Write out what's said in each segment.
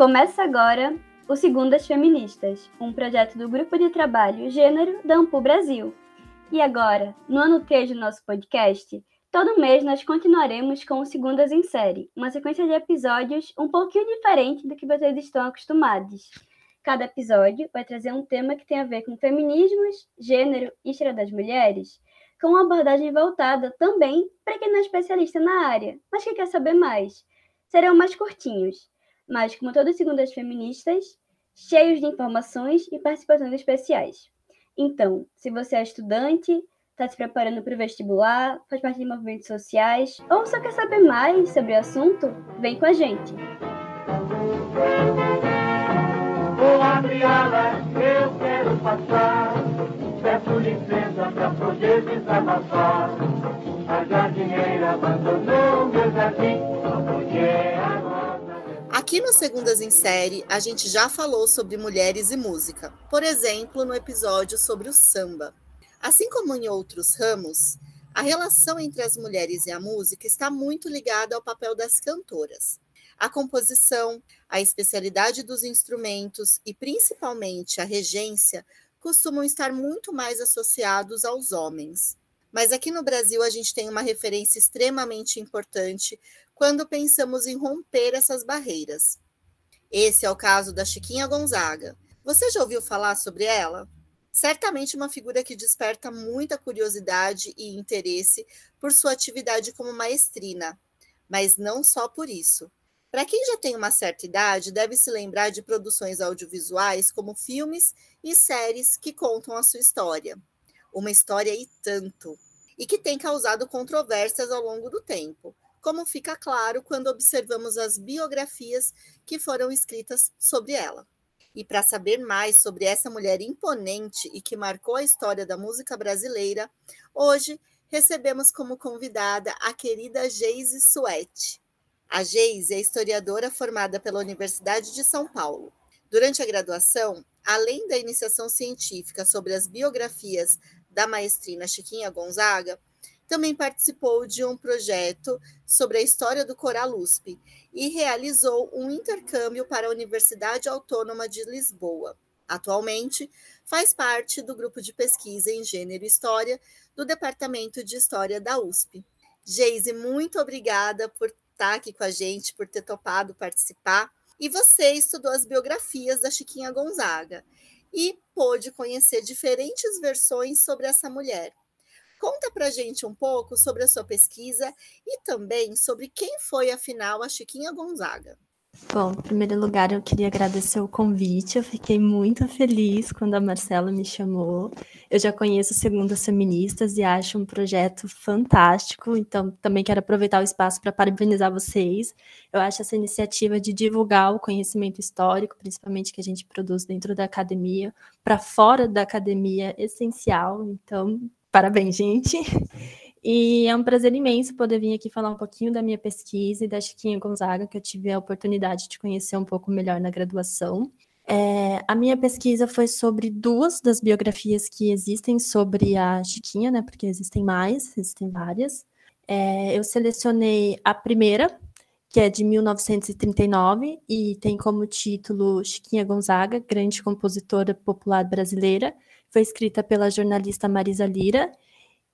Começa agora o Segundas Feministas, um projeto do Grupo de Trabalho Gênero da Ampu Brasil. E agora, no ano 3 do nosso podcast, todo mês nós continuaremos com o Segundas em Série, uma sequência de episódios um pouquinho diferente do que vocês estão acostumados. Cada episódio vai trazer um tema que tem a ver com feminismos, gênero e história das mulheres, com uma abordagem voltada também para quem não é especialista na área, mas que quer saber mais. Serão mais curtinhos, mas, como todas segundas feministas, cheios de informações e participações especiais. Então, se você é estudante, está se preparando para o vestibular, faz parte de movimentos sociais ou só quer saber mais sobre o assunto, vem com a gente. Vou abrir alas, eu quero passar. Peço licença para poder desabafar. A jardineira abandonou meu jardim, Aqui no Segundas em Série, a gente já falou sobre mulheres e música, por exemplo, no episódio sobre o samba. Assim como em outros ramos, a relação entre as mulheres e a música está muito ligada ao papel das cantoras. A composição, a especialidade dos instrumentos e principalmente a regência costumam estar muito mais associados aos homens. Mas aqui no Brasil a gente tem uma referência extremamente importante quando pensamos em romper essas barreiras. Esse é o caso da Chiquinha Gonzaga. Você já ouviu falar sobre ela? Certamente uma figura que desperta muita curiosidade e interesse por sua atividade como maestrina, mas não só por isso. Para quem já tem uma certa idade, deve se lembrar de produções audiovisuais como filmes e séries que contam a sua história. Uma história e tanto, e que tem causado controvérsias ao longo do tempo, como fica claro quando observamos as biografias que foram escritas sobre ela. E para saber mais sobre essa mulher imponente e que marcou a história da música brasileira, hoje recebemos como convidada a querida Geise Suete. A Geise é historiadora formada pela Universidade de São Paulo. Durante a graduação, além da iniciação científica sobre as biografias da maestrina Chiquinha Gonzaga, também participou de um projeto sobre a história do Coral USP e realizou um intercâmbio para a Universidade Autônoma de Lisboa. Atualmente, faz parte do grupo de pesquisa em Gênero e História do Departamento de História da USP. Geise, muito obrigada por estar aqui com a gente, por ter topado participar. E você estudou as biografias da Chiquinha Gonzaga e pôde conhecer diferentes versões sobre essa mulher. Conta para gente um pouco sobre a sua pesquisa e também sobre quem foi, afinal, a Chiquinha Gonzaga. Bom, em primeiro lugar, eu queria agradecer o convite. Eu fiquei muito feliz quando a Marcela me chamou. Eu já conheço Segundas Feministas e acho um projeto fantástico. Então, também quero aproveitar o espaço para parabenizar vocês. Eu acho essa iniciativa de divulgar o conhecimento histórico, principalmente que a gente produz dentro da academia, para fora da academia, essencial. Então, Parabéns, gente. E é um prazer imenso poder vir aqui falar um pouquinho da minha pesquisa e da Chiquinha Gonzaga, que eu tive a oportunidade de conhecer um pouco melhor na graduação. É, a minha pesquisa foi sobre duas das biografias que existem sobre a Chiquinha, né? Porque existem mais, existem várias. É, eu selecionei a primeira, que é de 1939 e tem como título Chiquinha Gonzaga, grande compositora popular brasileira, foi escrita pela jornalista Marisa Lira,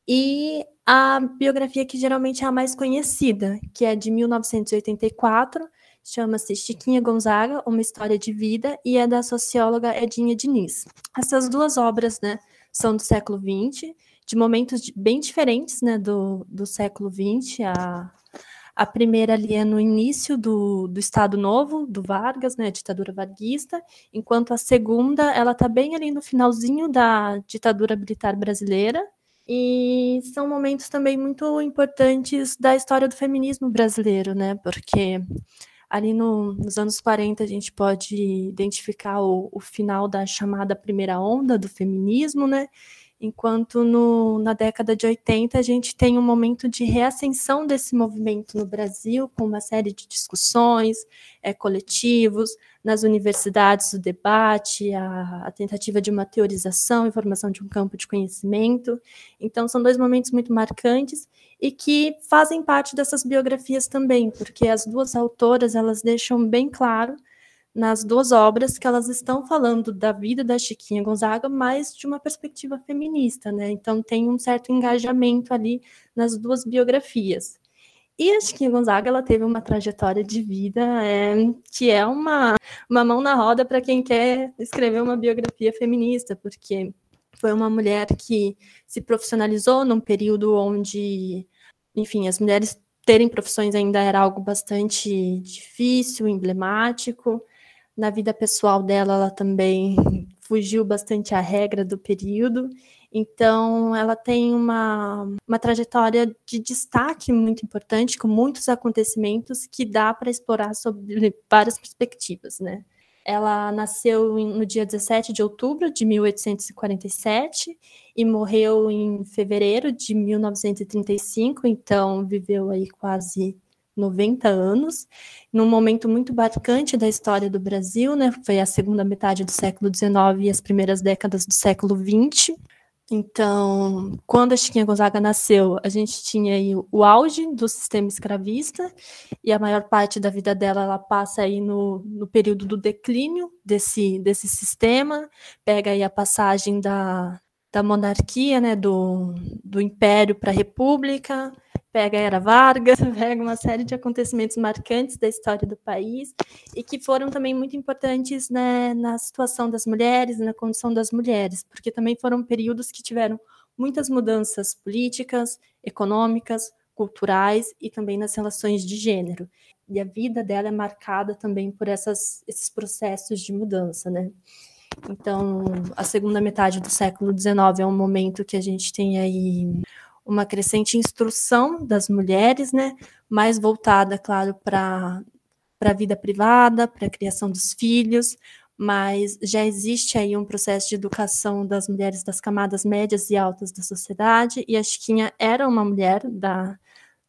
e a biografia que geralmente é a mais conhecida, que é de 1984, chama-se Chiquinha Gonzaga, Uma História de Vida, e é da socióloga Edinha Diniz. Essas duas obras, né, são do século XX, de momentos bem diferentes, né, do, do século XX, a, a primeira ali é no início do, do Estado Novo, do Vargas, né, a ditadura varguista, enquanto a segunda, ela está bem ali no finalzinho da ditadura militar brasileira, e são momentos também muito importantes da história do feminismo brasileiro, né, porque ali no, nos anos 40 a gente pode identificar o, o final da chamada primeira onda do feminismo, né, enquanto no, na década de 80 a gente tem um momento de reascensão desse movimento no Brasil, com uma série de discussões, é, coletivos, nas universidades o debate, a, a, tentativa de uma teorização e formação de um campo de conhecimento. Então, são dois momentos muito marcantes e que fazem parte dessas biografias também, porque as duas autoras elas deixam bem claro nas duas obras que elas estão falando da vida da Chiquinha Gonzaga, mas de uma perspectiva feminista, né? Então tem um certo engajamento ali nas duas biografias. E a Chiquinha Gonzaga ela teve uma trajetória de vida é, que é uma, uma mão na roda para quem quer escrever uma biografia feminista, porque foi uma mulher que se profissionalizou num período onde, enfim, as mulheres terem profissões ainda era algo bastante difícil, emblemático. Na vida pessoal dela, ela também fugiu bastante à regra do período. Então, ela tem uma, uma trajetória de destaque muito importante, com muitos acontecimentos que dá para explorar sobre várias perspectivas, né? Ela nasceu no dia 17 de outubro de 1847 e morreu em fevereiro de 1935, então viveu aí quase 90 anos, num momento muito marcante da história do Brasil, né? Foi a segunda metade do século XIX e as primeiras décadas do século XX. Então, quando a Chiquinha Gonzaga nasceu, a gente tinha aí o auge do sistema escravista, e a maior parte da vida dela ela passa aí no, no período do declínio desse, desse sistema, pega aí a passagem da, da monarquia, né, do, do império para a república, pega Era Vargas, pega uma série de acontecimentos marcantes da história do país e que foram também muito importantes né, na situação das mulheres, na condição das mulheres, porque também foram períodos que tiveram muitas mudanças políticas, econômicas, culturais e também nas relações de gênero. E a vida dela é marcada também por essas, esses processos de mudança, né? Então, a segunda metade do século XIX é um momento que a gente tem aí uma crescente instrução das mulheres, né, mais voltada, claro, para a vida privada, para a criação dos filhos, mas já existe aí um processo de educação das mulheres das camadas médias e altas da sociedade, e a Chiquinha era uma mulher da,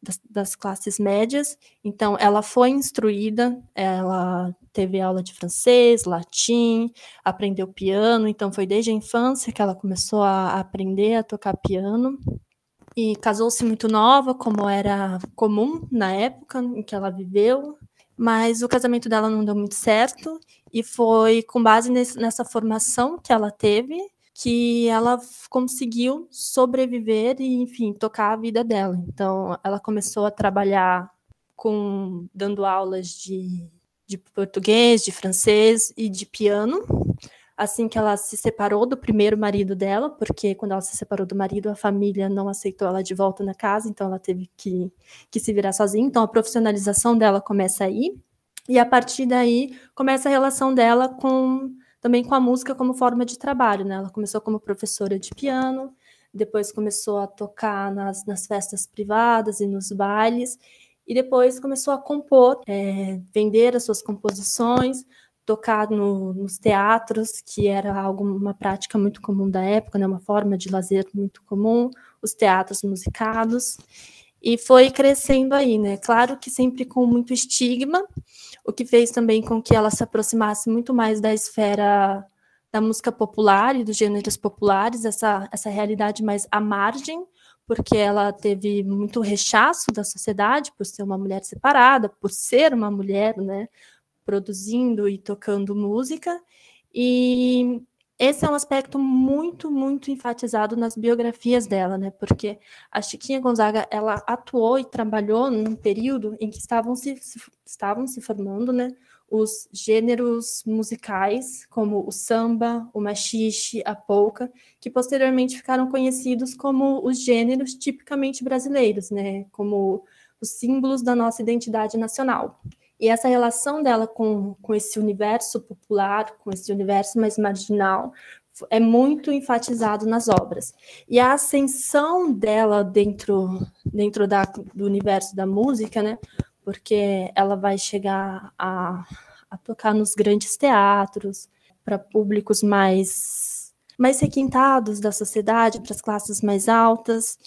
das, das, classes médias, então ela foi instruída, ela teve aula de francês, latim, aprendeu piano, então foi desde a infância que ela começou a aprender a tocar piano, e casou-se muito nova, como era comum na época em que ela viveu, mas o casamento dela não deu muito certo. E foi com base nesse, nessa formação que ela teve que ela conseguiu sobreviver e, enfim, tocar a vida dela. Então, ela começou a trabalhar com dando aulas de, de português, de francês e de piano assim que ela se separou do primeiro marido dela, porque quando ela se separou do marido, a família não aceitou ela de volta na casa, então ela teve que, que se virar sozinha. Então a profissionalização dela começa aí, e a partir daí começa a relação dela com também com a música como forma de trabalho, né? Ela começou como professora de piano, depois começou a tocar nas, nas festas privadas e nos bailes, e depois começou a compor, é, vender as suas composições, tocar no, nos teatros, que era algo, uma prática muito comum da época, né, uma forma de lazer muito comum, os teatros musicados, e foi crescendo aí, né? Claro que sempre com muito estigma, o que fez também com que ela se aproximasse muito mais da esfera da música popular e dos gêneros populares, essa, essa realidade mais à margem, porque ela teve muito rechaço da sociedade por ser uma mulher separada, por ser uma mulher, né? Produzindo e tocando música, e esse é um aspecto muito, muito enfatizado nas biografias dela, né? Porque a Chiquinha Gonzaga, ela atuou e trabalhou num período em que estavam se, estavam se formando, né? Os gêneros musicais, como o samba, o machixe, a polca, que posteriormente ficaram conhecidos como os gêneros tipicamente brasileiros, né? Como os símbolos da nossa identidade nacional. E essa relação dela com, com esse universo popular, com esse universo mais marginal, é muito enfatizado nas obras. E a ascensão dela dentro, dentro da, do universo da música, né? Porque ela vai chegar a, a tocar nos grandes teatros, para públicos mais, mais requintados da sociedade, para as classes mais altas,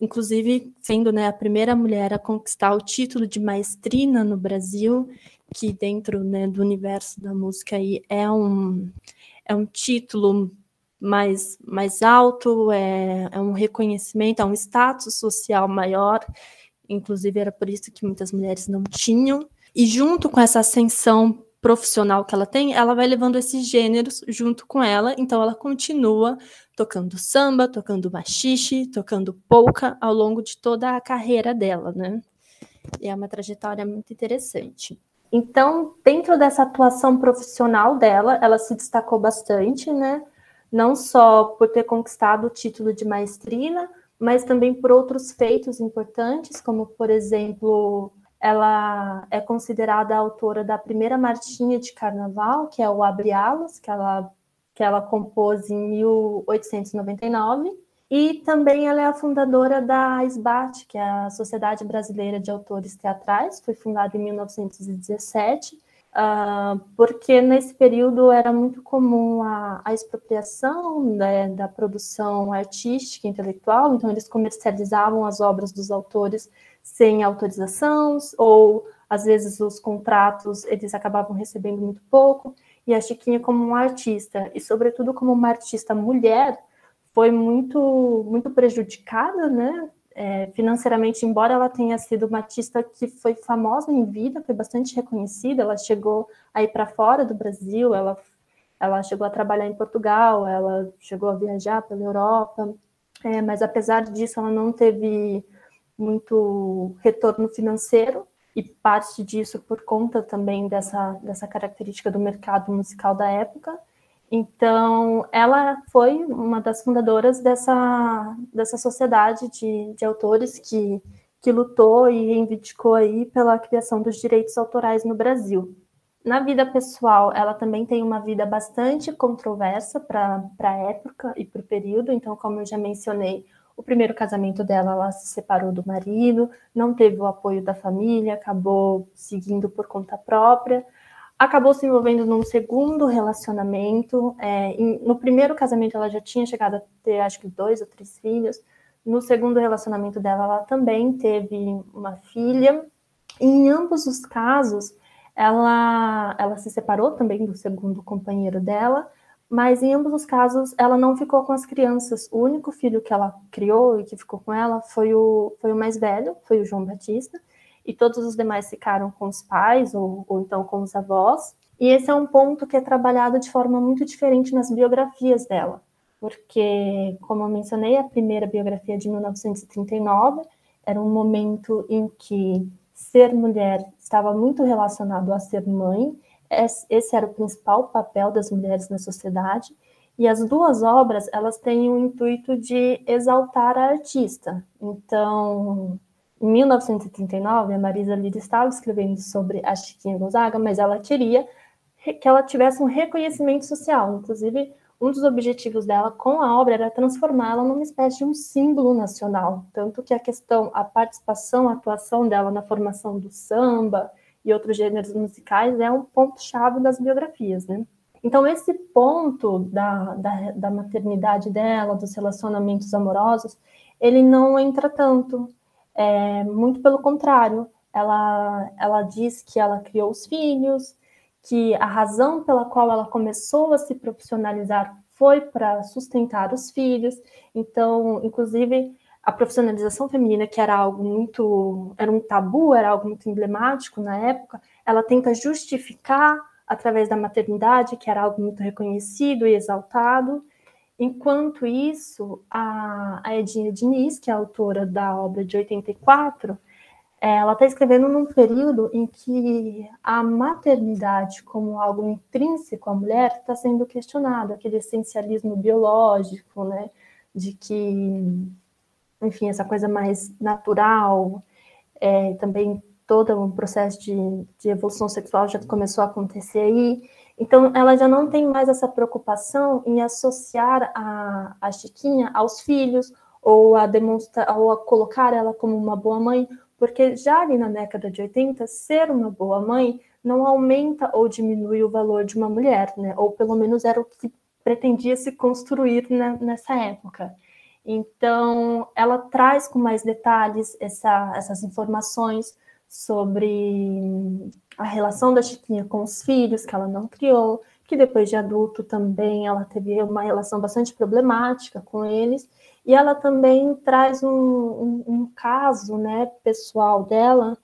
inclusive sendo né, a primeira mulher a conquistar o título de maestrina no Brasil, que dentro né, do universo da música aí é um, é um título mais, mais alto, é, é um reconhecimento, é um status social maior, inclusive era por isso que muitas mulheres não tinham. E junto com essa ascensão profissional que ela tem, ela vai levando esses gêneros junto com ela, então ela continua tocando samba, tocando machixe, tocando polka ao longo de toda a carreira dela, né? E é uma trajetória muito interessante. Então, dentro dessa atuação profissional dela, ela se destacou bastante, né? Não só por ter conquistado o título de maestrina, mas também por outros feitos importantes, como, por exemplo, ela é considerada a autora da primeira marchinha de carnaval, que é o Abre Alas, que ela, que ela compôs em 1899. E também ela é a fundadora da SBAT, que é a Sociedade Brasileira de Autores Teatrais, foi fundada em 1917, uh, ah, porque nesse período era muito comum a, a expropriação né, da produção artística intelectual, então eles comercializavam as obras dos autores sem autorização, ou às vezes os contratos eles acabavam recebendo muito pouco, e a Chiquinha como uma artista, e sobretudo como uma artista mulher, foi muito, muito prejudicada, né? É, financeiramente, embora ela tenha sido uma artista que foi famosa em vida, foi bastante reconhecida, ela chegou a ir para fora do Brasil, ela, ela chegou a trabalhar em Portugal, ela chegou a viajar pela Europa, é, mas apesar disso, ela não teve muito retorno financeiro, e parte disso por conta também dessa, dessa característica do mercado musical da época. Então, ela foi uma das fundadoras dessa, dessa sociedade de, de autores que, que lutou e reivindicou aí pela criação dos direitos autorais no Brasil. Na vida pessoal, ela também tem uma vida bastante controversa para a época e para o período. Então, como eu já mencionei, o primeiro casamento dela, ela se separou do marido, não teve o apoio da família, acabou seguindo por conta própria acabou se envolvendo num segundo relacionamento. É, em, no primeiro casamento, ela já tinha chegado a ter, acho que, dois ou três filhos. No segundo relacionamento dela, ela também teve uma filha. E em ambos os casos, ela, ela se separou também do segundo companheiro dela, mas em ambos os casos, ela não ficou com as crianças. O único filho que ela criou e que ficou com ela foi o, foi o mais velho, foi o João Batista e todos os demais ficaram com os pais ou, ou então com os avós. E esse é um ponto que é trabalhado de forma muito diferente nas biografias dela, porque, como eu mencionei, a primeira biografia de 1939 era um momento em que ser mulher estava muito relacionado a ser mãe, esse era o principal papel das mulheres na sociedade, e as duas obras, elas têm o intuito de exaltar a artista. Então, em 1939, a Marisa Lira estava escrevendo sobre a Chiquinha Gonzaga, mas ela queria que ela tivesse um reconhecimento social. Inclusive, um dos objetivos dela com a obra era transformá-la numa espécie de um símbolo nacional. Tanto que a questão, a participação, a atuação dela na formação do samba e outros gêneros musicais é um ponto-chave das biografias, né? Então, esse ponto da, da, da maternidade dela, dos relacionamentos amorosos, ele não entra tanto. É, muito pelo contrário, ela, ela diz que ela criou os filhos, que a razão pela qual ela começou a se profissionalizar foi para sustentar os filhos. Então, inclusive, a profissionalização feminina, que era algo muito, era um tabu, era algo muito emblemático na época, ela tenta justificar através da maternidade, que era algo muito reconhecido e exaltado, Enquanto isso, a, a Edinha Diniz, que é autora da obra de 84, ela está escrevendo num período em que a maternidade como algo intrínseco à mulher está sendo questionado, aquele essencialismo biológico, né, de que, enfim, essa coisa mais natural, é, também todo um processo de, de evolução sexual já começou a acontecer aí, então, ela já não tem mais essa preocupação em associar a, a Chiquinha aos filhos ou a demonstrar ou a colocar ela como uma boa mãe, porque já ali na década de 80, ser uma boa mãe não aumenta ou diminui o valor de uma mulher, né? Ou pelo menos era o que pretendia se construir né, nessa época. Então, ela traz com mais detalhes essa, essas informações sobre a relação da Chiquinha com os filhos, que ela não criou, que depois de adulto também ela teve uma relação bastante problemática com eles, e ela também traz um, um, um caso né, pessoal dela,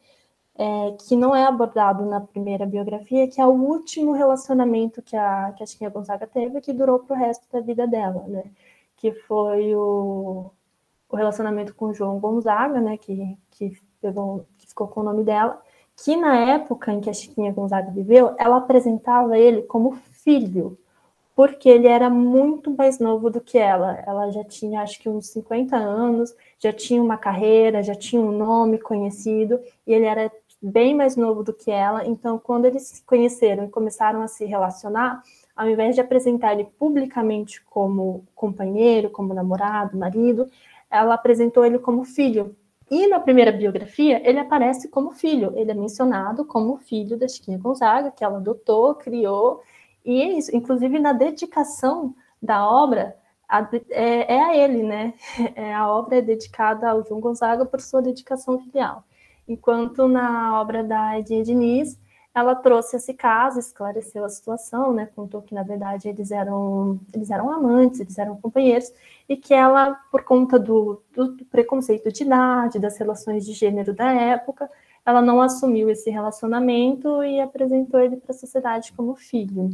é, que não é abordado na primeira biografia, que é o último relacionamento que a, que a Chiquinha Gonzaga teve, que durou para o resto da vida dela, né? Que foi o, o relacionamento com o João Gonzaga, né? Que, que, pegou, que ficou com o nome dela, que na época em que a Chiquinha Gonzaga viveu, ela apresentava ele como filho, porque ele era muito mais novo do que ela. Ela já tinha, acho que, uns 50 anos, já tinha uma carreira, já tinha um nome conhecido, e ele era bem mais novo do que ela, então quando eles se conheceram e começaram a se relacionar, ao invés de apresentar ele publicamente como companheiro, como namorado, marido, ela apresentou ele como filho. E na primeira biografia, ele aparece como filho, ele é mencionado como filho da Chiquinha Gonzaga, que ela adotou, criou, e é isso. Inclusive, na dedicação da obra, a, é, é, a ele, né? É, a obra é dedicada ao João Gonzaga por sua dedicação filial enquanto na obra da Edinha Diniz, ela trouxe esse caso, esclareceu a situação, né, contou que na verdade eles eram eles eram amantes, eles eram companheiros e que ela, por conta do, do preconceito de idade, das relações de gênero da época, ela não assumiu esse relacionamento e apresentou ele para a sociedade como filho.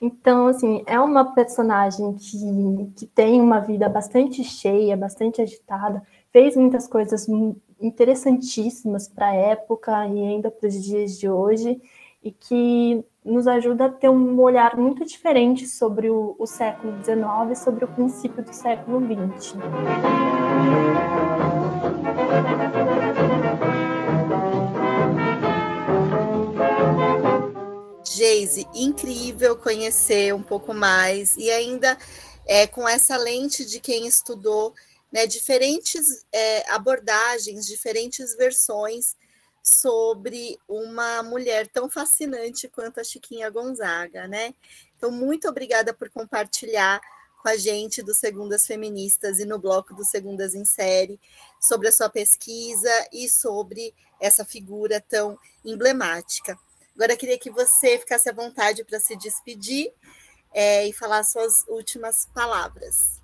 Então, assim, é uma personagem que, que tem uma vida bastante cheia, bastante agitada, fez muitas coisas interessantíssimas para a época e ainda para os dias de hoje, e que nos ajuda a ter um olhar muito diferente sobre o, o século XIX e sobre o princípio do século XX. Geise, incrível conhecer um pouco mais e ainda é, com essa lente de quem estudou né, diferentes é, abordagens, diferentes versões sobre uma mulher tão fascinante quanto a Chiquinha Gonzaga, né? Então, muito obrigada por compartilhar com a gente do Segundas Feministas e no bloco do Segundas em Série sobre a sua pesquisa e sobre essa figura tão emblemática. Agora, queria que você ficasse à vontade para se despedir é, e falar suas últimas palavras.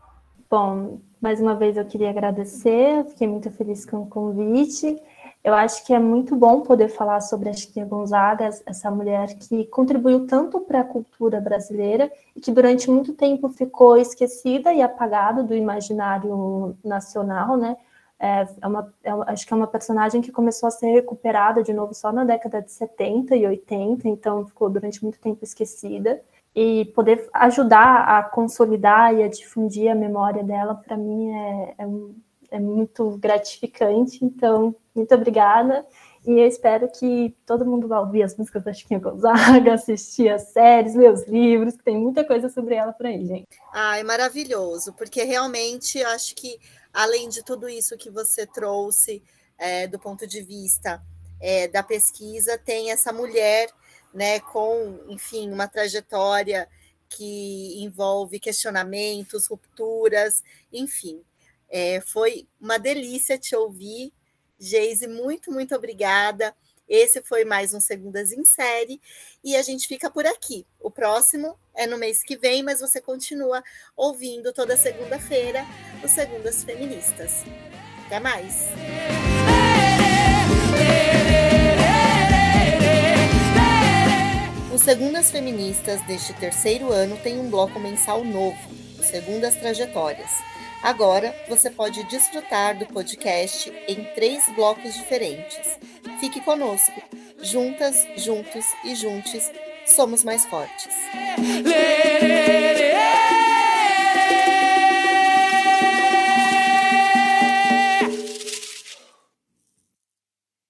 Bom, mais uma vez eu queria agradecer, fiquei muito feliz com o convite. Eu acho que é muito bom poder falar sobre a Chiquinha Gonzaga, essa mulher que contribuiu tanto para a cultura brasileira e que durante muito tempo ficou esquecida e apagada do imaginário nacional, né? É, é uma, é, acho que é uma personagem que começou a ser recuperada de novo só na década de 70 e 80, então ficou durante muito tempo esquecida e poder ajudar a consolidar e a difundir a memória dela, para mim é, é, é, muito gratificante. Então, muito obrigada. E eu espero que todo mundo vá ouvir as músicas da Chiquinha Gonzaga, assistir as séries, ler os livros, que tem muita coisa sobre ela por aí, gente. Ai, maravilhoso, porque realmente acho que, além de tudo isso que você trouxe é, do ponto de vista é, da pesquisa, tem essa mulher né, com, enfim, uma trajetória que envolve questionamentos, rupturas, enfim. É, foi uma delícia te ouvir, Geise, muito, muito obrigada. Esse foi mais um Segundas em Série e a gente fica por aqui. O próximo é no mês que vem, mas você continua ouvindo toda segunda-feira os Segundas Feministas. Até mais! Os Segundas Feministas deste terceiro ano têm um bloco mensal novo, o Segundas Trajetórias. Agora você pode desfrutar do podcast em três blocos diferentes. Fique conosco. Juntas, juntos e juntes, somos mais fortes. Lê, lê, lê.